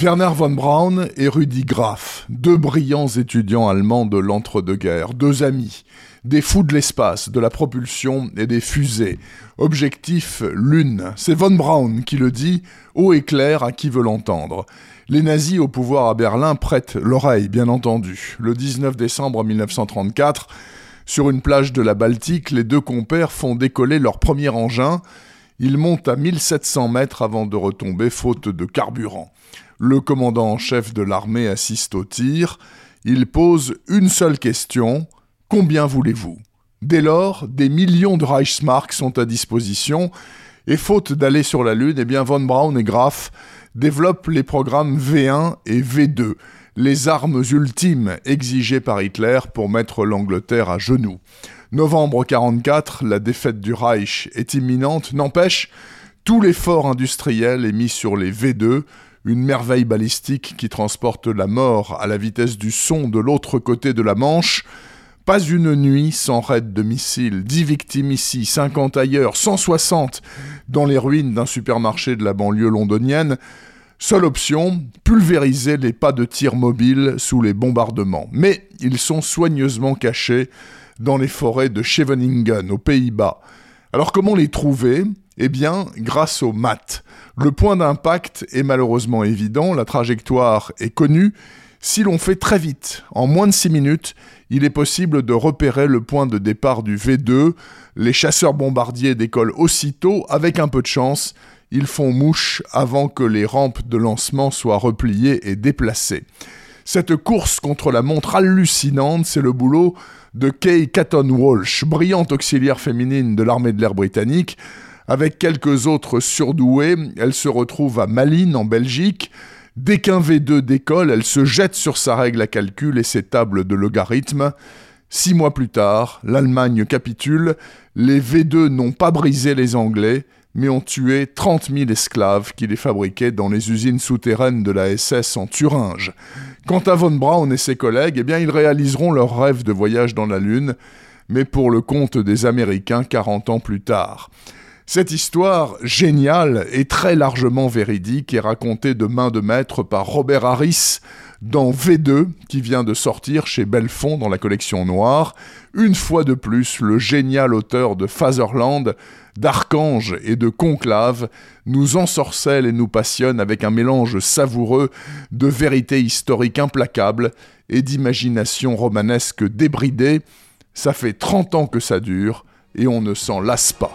Werner von Braun et Rudi Graf, deux brillants étudiants allemands de l'entre-deux-guerres, deux amis, des fous de l'espace, de la propulsion et des fusées. Objectif Lune. C'est von Braun qui le dit, haut et clair à qui veut l'entendre. Les nazis au pouvoir à Berlin prêtent l'oreille, bien entendu. Le 19 décembre 1934, sur une plage de la Baltique, les deux compères font décoller leur premier engin. Ils montent à 1700 mètres avant de retomber faute de carburant. Le commandant en chef de l'armée assiste au tir. Il pose une seule question. Combien voulez-vous? Dès lors, des millions de Reichsmark sont à disposition, et faute d'aller sur la Lune, eh bien von Braun et Graf développent les programmes V1 et V2, les armes ultimes exigées par Hitler pour mettre l'Angleterre à genoux. Novembre 44, la défaite du Reich est imminente, n'empêche, tout l'effort industriel est mis sur les V2, une merveille balistique qui transporte la mort à la vitesse du son de l'autre côté de la Manche. Pas une nuit sans raid de missiles, 10 victimes ici, 50 ailleurs, 160 dans les ruines d'un supermarché de la banlieue londonienne. Seule option, pulvériser les pas de tir mobiles sous les bombardements. Mais ils sont soigneusement cachés dans les forêts de Scheveningen, aux Pays-Bas. Alors comment les trouver? Eh bien, grâce aux maths. Le point d'impact est malheureusement évident, la trajectoire est connue. Si l'on fait très vite, en moins de 6 minutes, il est possible de repérer le point de départ du V2. Les chasseurs bombardiers décollent aussitôt, avec un peu de chance, ils font mouche avant que les rampes de lancement soient repliées et déplacées. Cette course contre la montre hallucinante, c'est le boulot de Kay Catton Walsh, brillante auxiliaire féminine de l'armée de l'air britannique. Avec quelques autres surdoués, elle se retrouve à Malines, en Belgique. Dès qu'un V2 décolle, elle se jette sur sa règle à calcul et ses tables de logarithmes. Six mois plus tard, l'Allemagne capitule. Les V2 n'ont pas brisé les Anglais, mais ont tué 30 000 esclaves qui les fabriquaient dans les usines souterraines de la SS en Thuringe. Quant à von Braun et ses collègues, eh bien, ils réaliseront leur rêve de voyage dans la Lune, mais pour le compte des Américains 40 ans plus tard. Cette histoire géniale et très largement véridique est racontée de main de maître par Robert Harris dans V2 qui vient de sortir chez Belfond dans la collection noire. Une fois de plus, le génial auteur de Fatherland, d'Archange et de Conclave nous ensorcelle et nous passionne avec un mélange savoureux de vérité historique implacable et d'imagination romanesque débridée. Ça fait 30 ans que ça dure et on ne s'en lasse pas.